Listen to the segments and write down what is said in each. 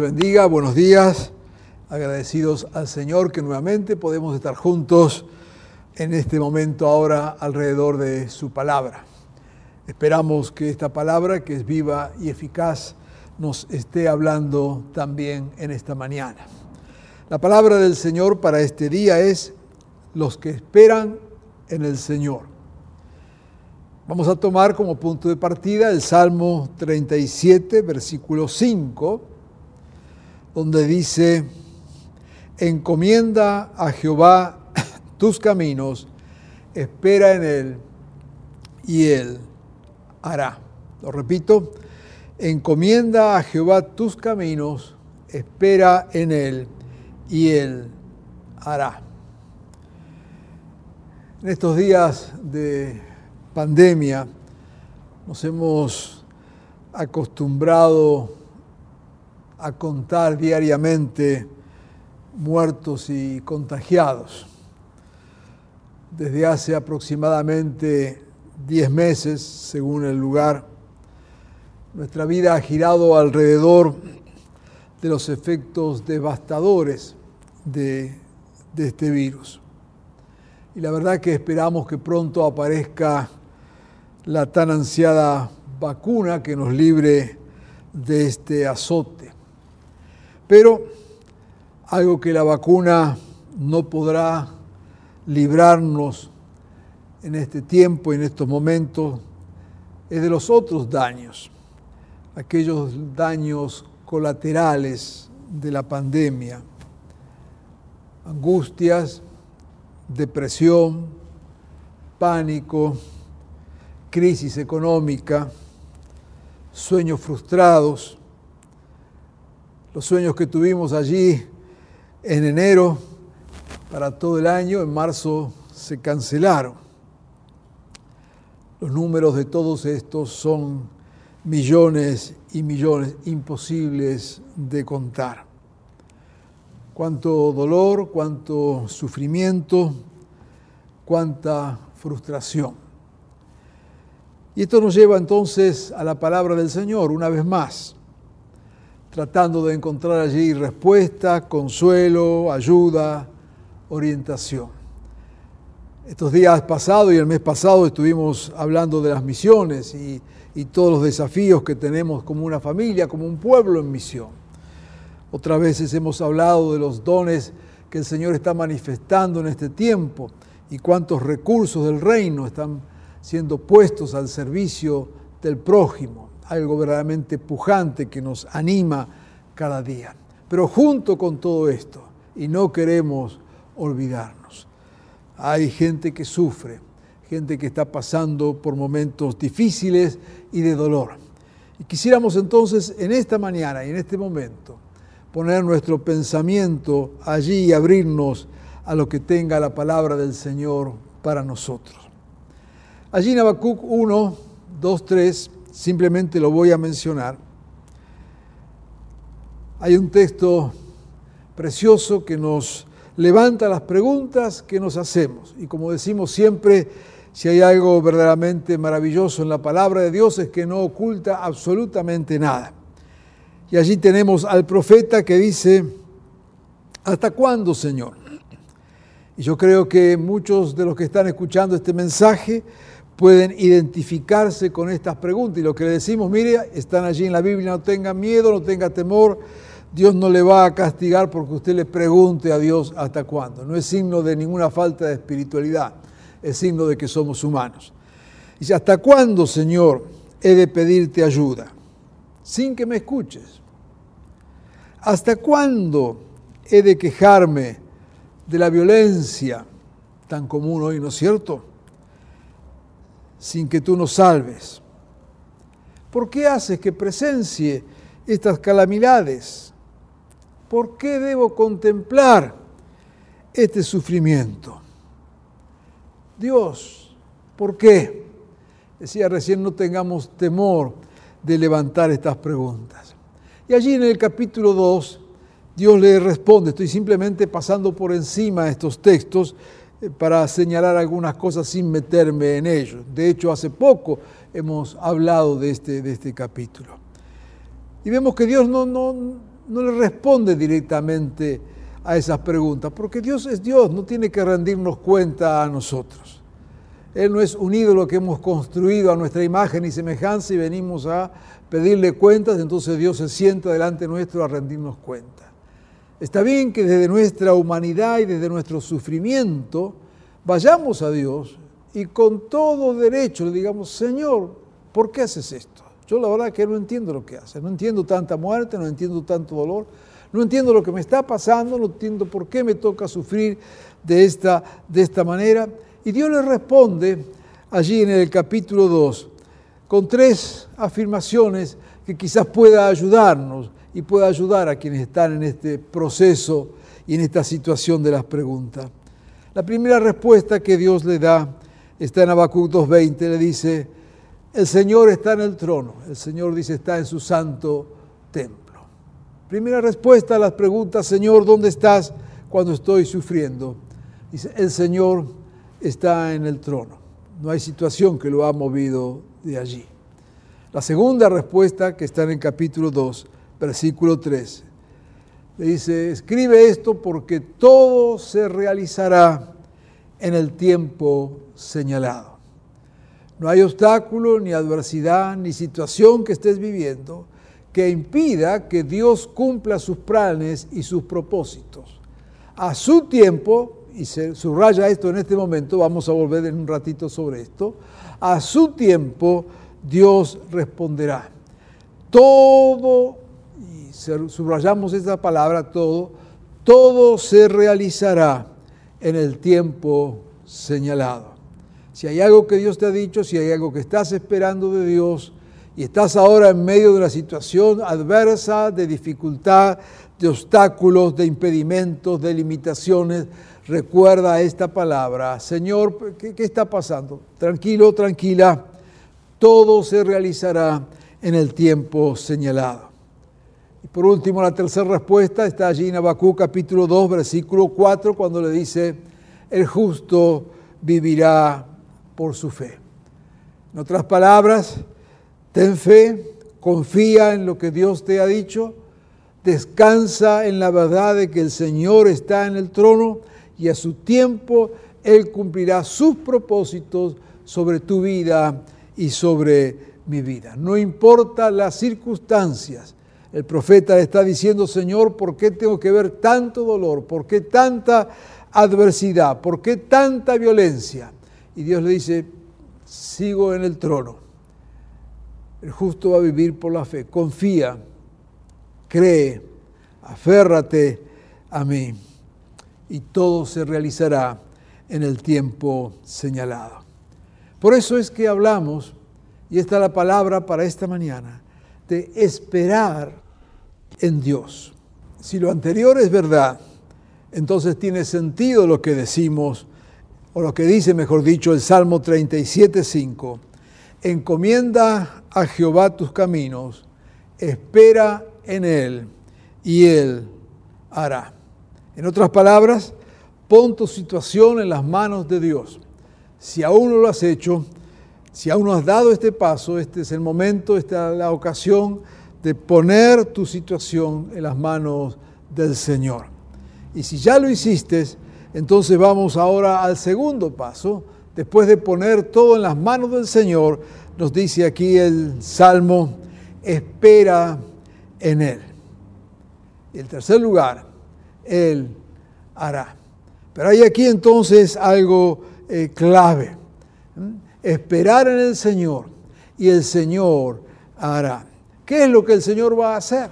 Bendiga, buenos días. Agradecidos al Señor que nuevamente podemos estar juntos en este momento ahora alrededor de su palabra. Esperamos que esta palabra, que es viva y eficaz, nos esté hablando también en esta mañana. La palabra del Señor para este día es los que esperan en el Señor. Vamos a tomar como punto de partida el Salmo 37, versículo 5, donde dice, encomienda a Jehová tus caminos, espera en Él y Él hará. Lo repito, encomienda a Jehová tus caminos, espera en Él y Él hará. En estos días de pandemia nos hemos acostumbrado a contar diariamente muertos y contagiados. Desde hace aproximadamente 10 meses, según el lugar, nuestra vida ha girado alrededor de los efectos devastadores de, este virus. Y la verdad que esperamos que pronto aparezca la tan ansiada vacuna que nos libre de este azote. Pero algo que la vacuna no podrá librarnos en este tiempo y en estos momentos es de los otros daños, aquellos daños colaterales de la pandemia, angustias, depresión, pánico, crisis económica, sueños frustrados, los sueños que tuvimos allí en enero para todo el año, en marzo se cancelaron. Los números de todos estos son millones y millones imposibles de contar. Cuánto dolor, cuánto sufrimiento, cuánta frustración. Y esto nos lleva entonces a la palabra del Señor una vez más tratando de encontrar allí respuesta, consuelo, ayuda, orientación. Estos días pasados y el mes pasado estuvimos hablando de las misiones y, y, todos los desafíos que tenemos como una familia, como un pueblo en misión. Otras veces hemos hablado de los dones que el Señor está manifestando en este tiempo y cuántos recursos del reino están siendo puestos al servicio del prójimo algo verdaderamente pujante que nos anima cada día. Pero junto con todo esto, y no queremos olvidarnos, hay gente que sufre, gente que está pasando por momentos difíciles y de dolor. Y quisiéramos entonces en esta mañana y en este momento poner nuestro pensamiento allí y abrirnos a lo que tenga la palabra del Señor para nosotros. Allí en Habacuc 1, 2, 3 simplemente lo voy a mencionar. Hay un texto precioso que nos levanta las preguntas que nos hacemos. Y como decimos siempre, si hay algo verdaderamente maravilloso en la palabra de Dios es que no oculta absolutamente nada. Y allí tenemos al profeta que dice, ¿hasta cuándo, Señor? Y yo creo que muchos de los que están escuchando este mensaje pueden identificarse con estas preguntas. Y lo que le decimos, mire, están allí en la Biblia, no tenga miedo, no tenga temor, Dios no le va a castigar porque usted le pregunte a Dios hasta cuándo. No es signo de ninguna falta de espiritualidad, es signo de que somos humanos. Dice, ¿hasta cuándo, Señor, he de pedirte ayuda? Sin que me escuches. ¿Hasta cuándo he de quejarme de la violencia tan común hoy, ¿no es cierto? Sin que tú nos salves. ¿Por qué haces que presencie estas calamidades? ¿Por qué debo contemplar este sufrimiento? Dios, ¿por qué? Decía recién, no tengamos temor de levantar estas preguntas. Y allí en el capítulo 2, Dios le responde, estoy simplemente pasando por encima estos textos para señalar algunas cosas sin meterme en ellos. De hecho, hace poco hemos hablado de este, de este capítulo. Y vemos que Dios no, no, no le responde directamente a esas preguntas, porque Dios es Dios, no tiene que rendirnos cuenta a nosotros. Él no es un ídolo que hemos construido a nuestra imagen y semejanza y venimos a pedirle cuentas, entonces Dios se sienta delante nuestro a rendirnos cuenta. Está bien que desde nuestra humanidad y desde nuestro sufrimiento vayamos a Dios y con todo derecho le digamos, Señor, ¿por qué haces esto? Yo la verdad que no entiendo lo que haces, no entiendo tanta muerte, no entiendo tanto dolor, no entiendo lo que me está pasando, no entiendo por qué me toca sufrir de esta, de esta manera. Y Dios le responde allí en el capítulo 2 con tres afirmaciones que quizás pueda ayudarnos y pueda ayudar a quienes están en este proceso y en esta situación de las preguntas. La primera respuesta que Dios le da está en Habacuc 2.20, le dice, el Señor está en el trono, el Señor dice está en su santo templo. Primera respuesta a las preguntas, Señor, ¿dónde estás cuando estoy sufriendo? Dice, el Señor está en el trono. No hay situación que lo ha movido de allí. La segunda respuesta, que está en el capítulo 2, versículo 13, le dice, escribe esto porque todo se realizará en el tiempo señalado. No hay obstáculo, ni adversidad, ni situación que estés viviendo que impida que Dios cumpla sus planes y sus propósitos. A su tiempo, y se subraya esto en este momento, vamos a volver en un ratito sobre esto, a su tiempo Dios responderá. Todo, y subrayamos esa palabra, todo, todo se realizará en el tiempo señalado. Si hay algo que Dios te ha dicho, si hay algo que estás esperando de Dios, y estás ahora en medio de una situación adversa, de dificultad, de obstáculos, de impedimentos, de limitaciones, recuerda esta palabra. Señor, ¿qué, está pasando? Tranquilo, tranquila, todo se realizará en el tiempo señalado. Y por último, la tercera respuesta está allí en Abacú capítulo 2, versículo 4, cuando le dice, el justo vivirá por su fe. En otras palabras, Ten fe, confía en lo que Dios te ha dicho, descansa en la verdad de que el Señor está en el trono y a su tiempo Él cumplirá sus propósitos sobre tu vida y sobre mi vida. No importa las circunstancias. El profeta está diciendo, Señor, ¿por qué tengo que ver tanto dolor? ¿Por qué tanta adversidad? ¿Por qué tanta violencia? Y Dios le dice, sigo en el trono el justo va a vivir por la fe. Confía, cree, aférrate a mí y todo se realizará en el tiempo señalado. Por eso es que hablamos, y esta es la palabra para esta mañana, de esperar en Dios. Si lo anterior es verdad, entonces tiene sentido lo que decimos, o lo que dice, mejor dicho, el Salmo 37.5 encomienda a Jehová tus caminos, espera en Él y Él hará. En otras palabras, pon tu situación en las manos de Dios. Si aún no lo has hecho, si aún no has dado este paso, este es el momento, esta es la ocasión de poner tu situación en las manos del Señor. Y si ya lo hiciste, entonces vamos ahora al segundo paso, después de poner todo en las manos del Señor, nos dice aquí el Salmo, espera en Él. Y el tercer lugar, Él hará. Pero hay aquí entonces algo eh, clave. Esperar en el Señor y el Señor hará. ¿Qué es lo que el Señor va a hacer?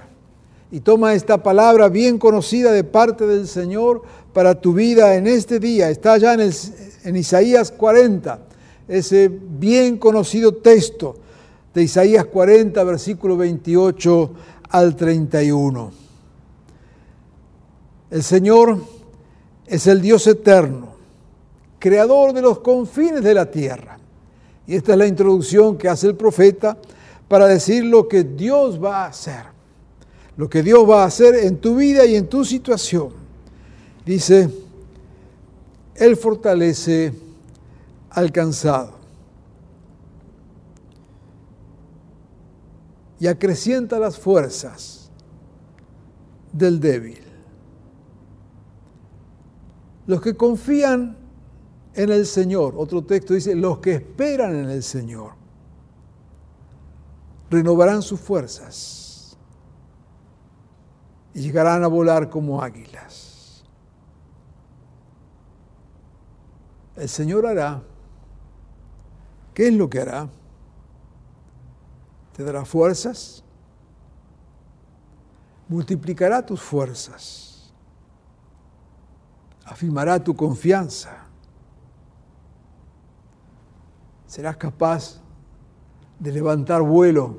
Y toma esta palabra bien conocida de parte del Señor para tu vida en este día. Está ya en en Isaías 40, ese bien conocido texto de Isaías 40, versículo 28 al 31. El Señor es el Dios eterno, creador de los confines de la tierra. Y esta es la introducción que hace el profeta para decir lo que Dios va a hacer, lo que Dios va a hacer en tu vida y en tu situación. Dice, Él fortalece al cansado y acrecienta las fuerzas del débil. Los que confían en el Señor, otro texto dice, los que esperan en el Señor, renovarán sus fuerzas y llegarán a volar como águilas. El Señor hará, ¿qué es lo que hará? Te dará fuerzas, multiplicará tus fuerzas, afirmará tu confianza. Serás capaz de levantar vuelo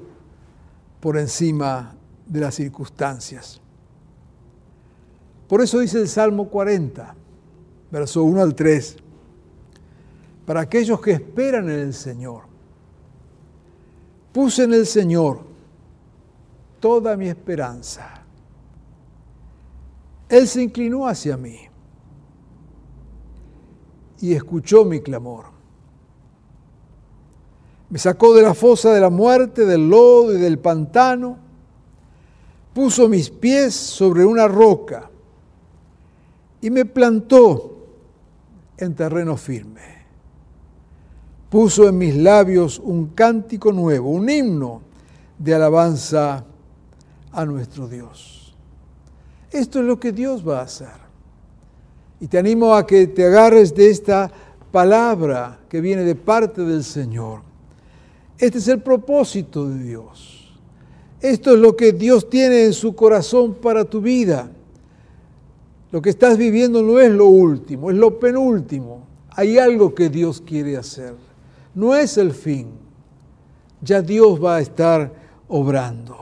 por encima de las circunstancias. Por eso dice el Salmo 40, verso 1 al 3, para aquellos que esperan en el Señor. Puse en el Señor toda mi esperanza. Él se inclinó hacia mí y escuchó mi clamor. Me sacó de la fosa de la muerte, del lodo y del pantano. Puso mis pies sobre una roca y me plantó en terreno firme. Puso en mis labios un cántico nuevo, un himno de alabanza a nuestro Dios. Esto es lo que Dios va a hacer. Y te animo a que te agarres de esta palabra que viene de parte del Señor este es el propósito de Dios. Esto es lo que Dios tiene en su corazón para tu vida. Lo que estás viviendo no es lo último, es lo penúltimo. Hay algo que Dios quiere hacer. No es el fin. Ya Dios va a estar obrando.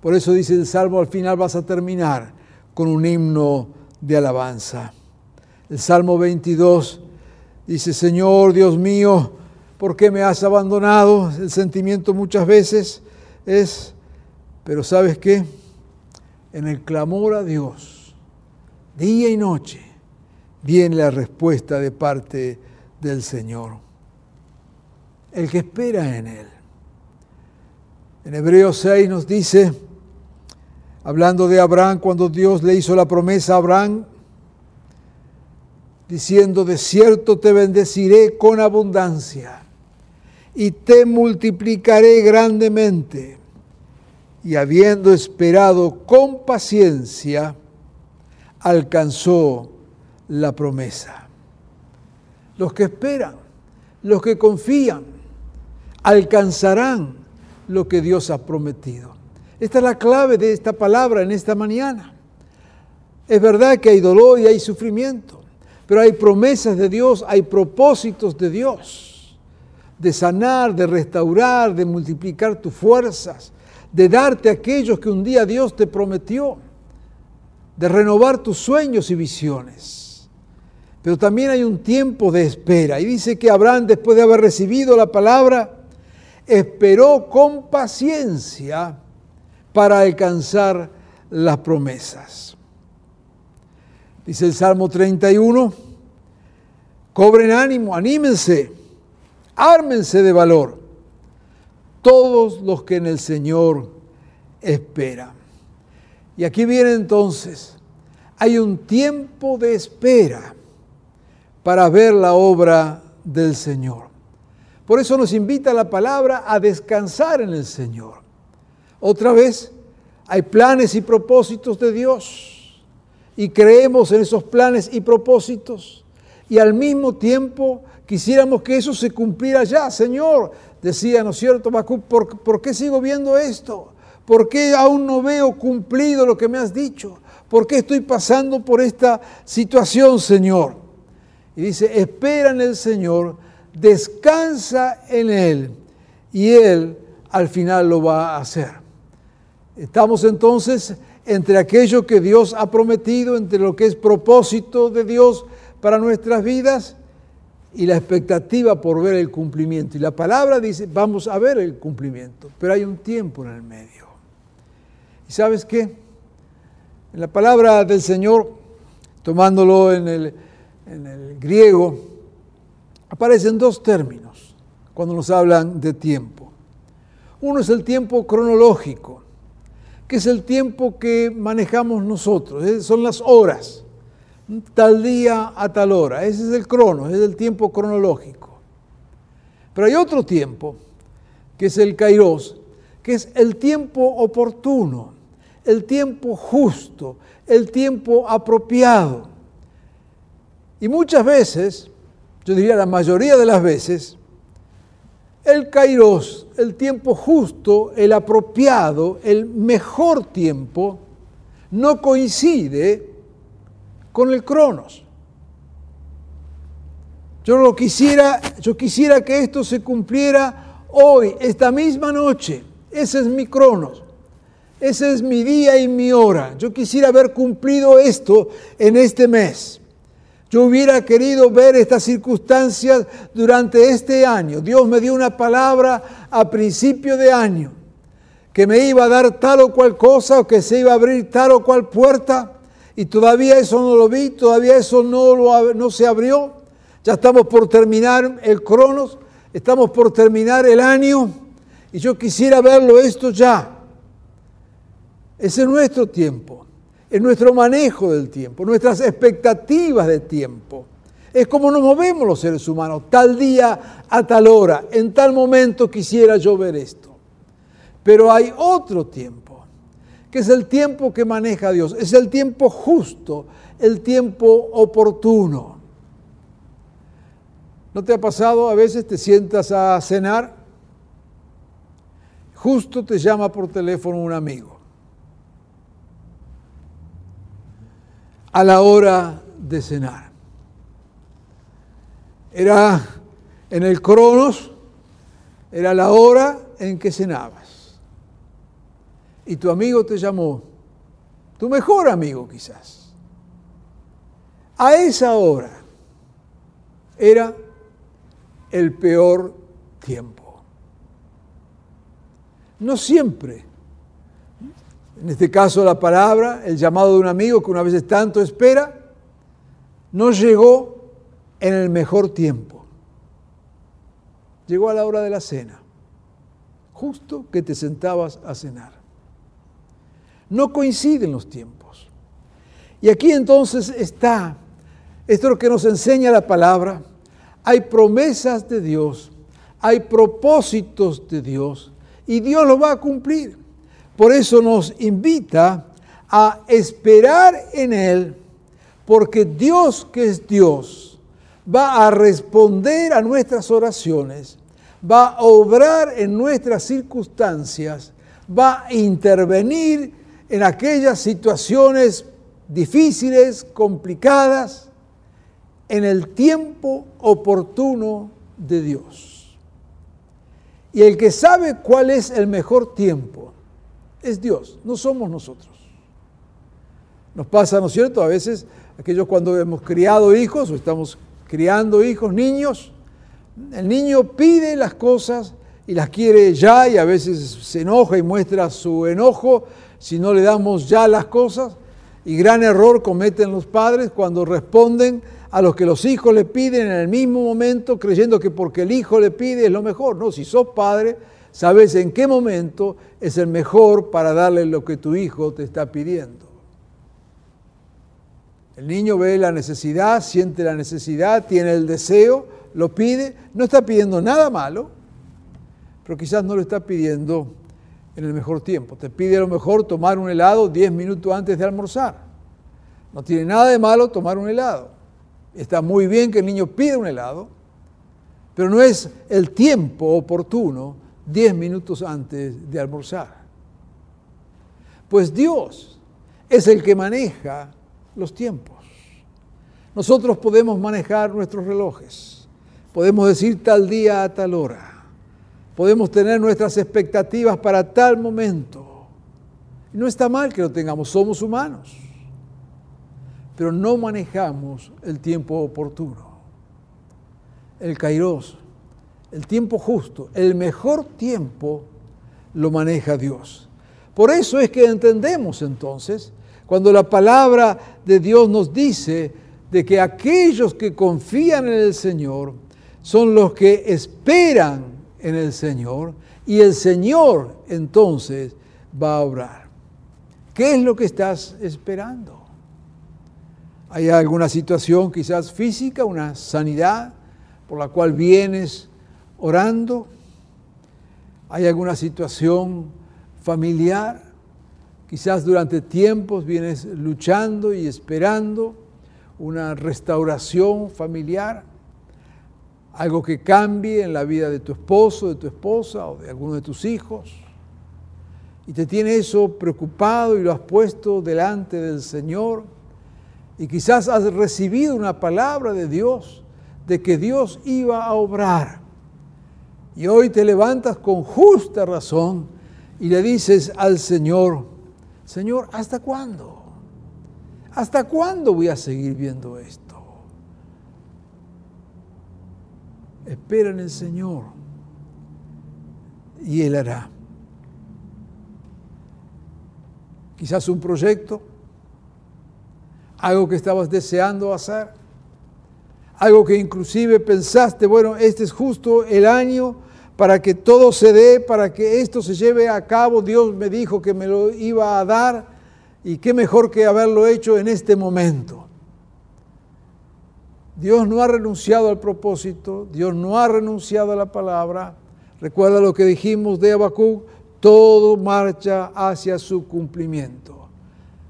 Por eso dice el Salmo, al final vas a terminar con un himno de alabanza. El Salmo 22 dice, Señor Dios mío, ¿por qué me has abandonado? El sentimiento muchas veces es, pero ¿sabes qué? En el clamor a Dios, día y noche, viene la respuesta de parte del Señor. El que espera en Él. En Hebreos 6 nos dice, hablando de Abraham, cuando Dios le hizo la promesa a Abraham, diciendo, de cierto te bendeciré con abundancia y te multiplicaré grandemente. Y habiendo esperado con paciencia, alcanzó la promesa. Los que esperan, los que confían, alcanzarán lo que Dios ha prometido. Esta es la clave de esta palabra en esta mañana. Es verdad que hay dolor y hay sufrimiento, pero hay promesas de Dios, hay propósitos de Dios de sanar, de restaurar, de multiplicar tus fuerzas, de darte aquellos que un día Dios te prometió, de renovar tus sueños y visiones. Pero también hay un tiempo de espera. Y dice que Abraham, después de haber recibido la palabra, esperó con paciencia para alcanzar las promesas. Dice el Salmo 31, cobren ánimo, anímense ármense de valor todos los que en el Señor esperan. Y aquí viene entonces, hay un tiempo de espera para ver la obra del Señor. Por eso nos invita la palabra a descansar en el Señor. Otra vez, hay planes y propósitos de Dios y creemos en esos planes y propósitos y al mismo tiempo Quisiéramos que eso se cumpliera ya, Señor. Decía, ¿no es cierto, ¿Por, ¿Por qué sigo viendo esto? ¿Por qué aún no veo cumplido lo que me has dicho? ¿Por qué estoy pasando por esta situación, Señor? Y dice, espera en el Señor, descansa en Él y Él al final lo va a hacer. Estamos entonces entre aquello que Dios ha prometido, entre lo que es propósito de Dios para nuestras vidas y la expectativa por ver el cumplimiento. Y la palabra dice, vamos a ver el cumplimiento, pero hay un tiempo en el medio. ¿Y sabes qué? En la palabra del Señor, tomándolo en el, en el griego, aparecen dos términos cuando nos hablan de tiempo. Uno es el tiempo cronológico, que es el tiempo que manejamos nosotros, eh, son las horas tal día a tal hora. Ese es el crono, es el tiempo cronológico. Pero hay otro tiempo, que es el kairos, que es el tiempo oportuno, el tiempo justo, el tiempo apropiado. Y muchas veces, yo diría la mayoría de las veces, el kairos, el tiempo justo, el apropiado, el mejor tiempo, no coincide con el cronos. Yo lo quisiera, yo quisiera que esto se cumpliera hoy, esta misma noche. Ese es mi cronos. Ese es mi día y mi hora. Yo quisiera haber cumplido esto en este mes. Yo hubiera querido ver estas circunstancias durante este año. Dios me dio una palabra a principio de año que me iba a dar tal o cual cosa o que se iba a abrir tal o cual puerta y todavía eso no lo vi, todavía eso no, se abrió. Ya estamos por terminar el cronos, estamos por terminar el año y yo quisiera verlo esto ya. Ese es nuestro tiempo, es nuestro manejo del tiempo, nuestras expectativas de tiempo. Es como nos movemos los seres humanos, tal día a tal hora, en tal momento quisiera yo ver esto. Pero hay otro tiempo que es el tiempo que maneja Dios, es el tiempo justo, el tiempo oportuno. ¿No te ha pasado a veces te sientas a cenar? Justo te llama por teléfono un amigo. A la hora de cenar. Era en el cronos, era la hora en que cenaba y tu amigo te llamó, tu mejor amigo quizás, a esa hora era el peor tiempo. No siempre. En este caso la palabra, el llamado de un amigo que una vez tanto espera, no llegó en el mejor tiempo. Llegó a la hora de la cena, justo que te sentabas a cenar. No coinciden los tiempos. Y aquí entonces está, esto es lo que nos enseña la palabra, hay promesas de Dios, hay propósitos de Dios y Dios lo va a cumplir. Por eso nos invita a esperar en Él, porque Dios que es Dios va a responder a nuestras oraciones, va a obrar en nuestras circunstancias, va a intervenir en aquellas situaciones difíciles, complicadas, en el tiempo oportuno de Dios. Y el que sabe cuál es el mejor tiempo es Dios, no somos nosotros. Nos pasa, ¿no es cierto? A veces aquellos cuando hemos criado hijos o estamos criando hijos, niños, el niño pide las cosas y las quiere ya y a veces se enoja y muestra su enojo si no le damos ya las cosas. Y gran error cometen los padres cuando responden a lo que los hijos le piden en el mismo momento, creyendo que porque el hijo le pide es lo mejor. No, si sos padre, sabes en qué momento es el mejor para darle lo que tu hijo te está pidiendo. El niño ve la necesidad, siente la necesidad, tiene el deseo, lo pide, no está pidiendo nada malo, pero quizás no lo está pidiendo en el mejor tiempo. Te pide a lo mejor tomar un helado 10 minutos antes de almorzar. No tiene nada de malo tomar un helado. Está muy bien que el niño pida un helado, pero no es el tiempo oportuno 10 minutos antes de almorzar. Pues Dios es el que maneja los tiempos. Nosotros podemos manejar nuestros relojes, podemos decir tal día a tal hora, podemos tener nuestras expectativas para tal momento. Y no está mal que lo tengamos, somos humanos, pero no manejamos el tiempo oportuno, el kairos, el tiempo justo, el mejor tiempo lo maneja Dios. Por eso es que entendemos entonces, cuando la palabra de Dios nos dice de que aquellos que confían en el Señor son los que esperan en el Señor y el Señor entonces va a obrar. ¿Qué es lo que estás esperando? ¿Hay alguna situación quizás física, una sanidad por la cual vienes orando? ¿Hay alguna situación familiar? Quizás durante tiempos vienes luchando y esperando una restauración familiar, algo que cambie en la vida de tu esposo, de tu esposa o de alguno de tus hijos. Y te tiene eso preocupado y lo has puesto delante del Señor. Y quizás has recibido una palabra de Dios de que Dios iba a obrar. Y hoy te levantas con justa razón y le dices al Señor, Señor, ¿hasta cuándo? ¿Hasta cuándo voy a seguir viendo esto? Espera en el Señor y Él hará. Quizás un proyecto, algo que estabas deseando hacer, algo que inclusive pensaste, bueno, este es justo el año para que todo se dé, para que esto se lleve a cabo. Dios me dijo que me lo iba a dar y qué mejor que haberlo hecho en este momento. Dios no ha renunciado al propósito, Dios no ha renunciado a la palabra. Recuerda lo que dijimos de Habacuc, todo marcha hacia su cumplimiento.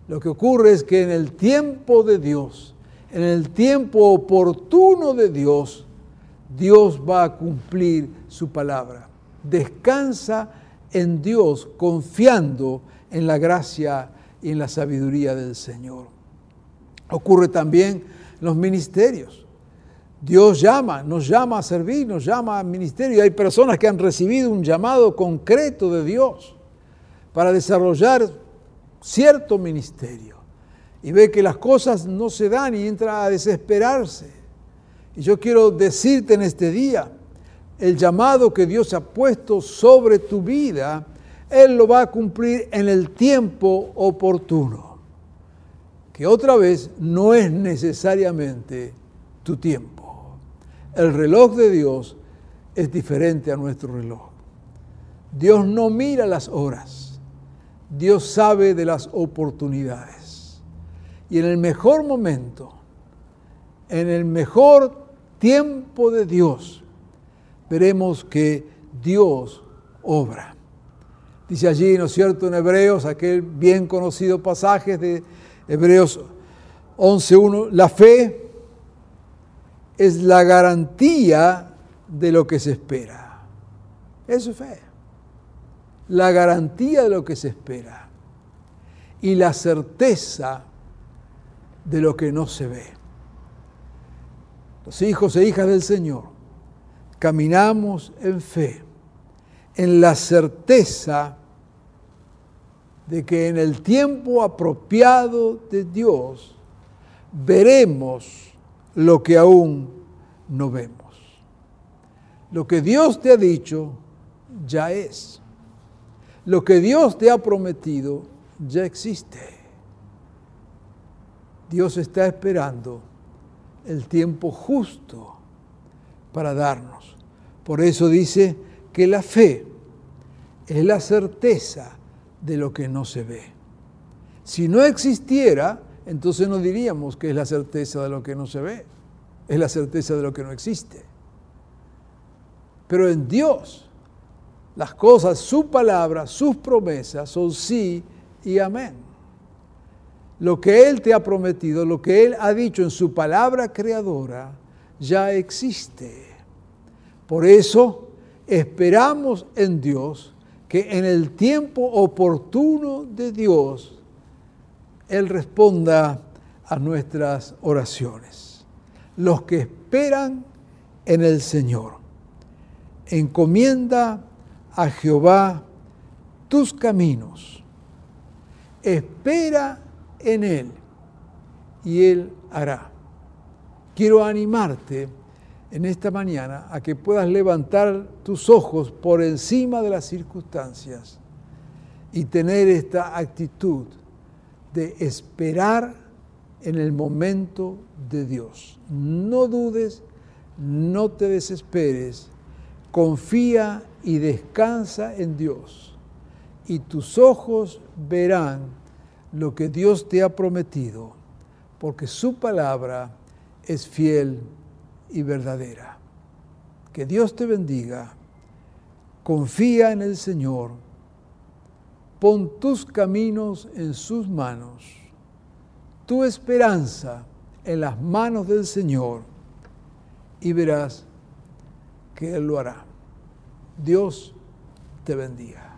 Lo que ocurre es que en el tiempo de Dios, en el tiempo oportuno de Dios, Dios va a cumplir su palabra. Descansa en Dios confiando en la gracia y en la sabiduría del Señor. Ocurre también los ministerios. Dios llama, nos llama a servir, nos llama al ministerio. Hay personas que han recibido un llamado concreto de Dios para desarrollar cierto ministerio. Y ve que las cosas no se dan y entra a desesperarse. Y yo quiero decirte en este día, el llamado que Dios ha puesto sobre tu vida él lo va a cumplir en el tiempo oportuno, que otra vez no es necesariamente tu tiempo. El reloj de Dios es diferente a nuestro reloj. Dios no mira las horas, Dios sabe de las oportunidades. Y en el mejor momento, en el mejor tiempo de Dios, veremos que Dios obra. Dice allí, ¿no es cierto?, en Hebreos, aquel bien conocido pasaje de Hebreos 11.1, la fe es la garantía de lo que se espera. Eso es fe. La garantía de lo que se espera. Y la certeza de lo que no se ve. Los hijos e hijas del Señor caminamos en fe, en la certeza de que en el tiempo apropiado de Dios veremos lo que aún no vemos. Lo que Dios te ha dicho ya es. Lo que Dios te ha prometido ya existe. Dios está esperando el tiempo justo para darnos. Por eso dice que la fe es la certeza de lo que no se ve. Si no existiera, entonces no diríamos que es la certeza de lo que no se ve, es la certeza de lo que no existe. Pero en Dios, las cosas, su palabra, sus promesas son sí y amén. Lo que Él te ha prometido, lo que Él ha dicho en su palabra creadora, ya existe. Por eso esperamos en Dios que en el tiempo oportuno de Dios Él responda a nuestras oraciones. los que esperan en el Señor. Encomienda a Jehová tus caminos. Espera en Él y Él hará. Quiero animarte en esta mañana a que puedas levantar tus ojos por encima de las circunstancias y tener esta actitud de esperar en el momento de Dios. No dudes, no te desesperes, confía y descansa en Dios. Y tus ojos verán lo que Dios te ha prometido, porque su palabra es fiel y verdadera. Que Dios te bendiga. Confía en el Señor. Pon tus caminos en sus manos. Tu esperanza en las manos del Señor y verás que Él lo hará. Dios te bendiga.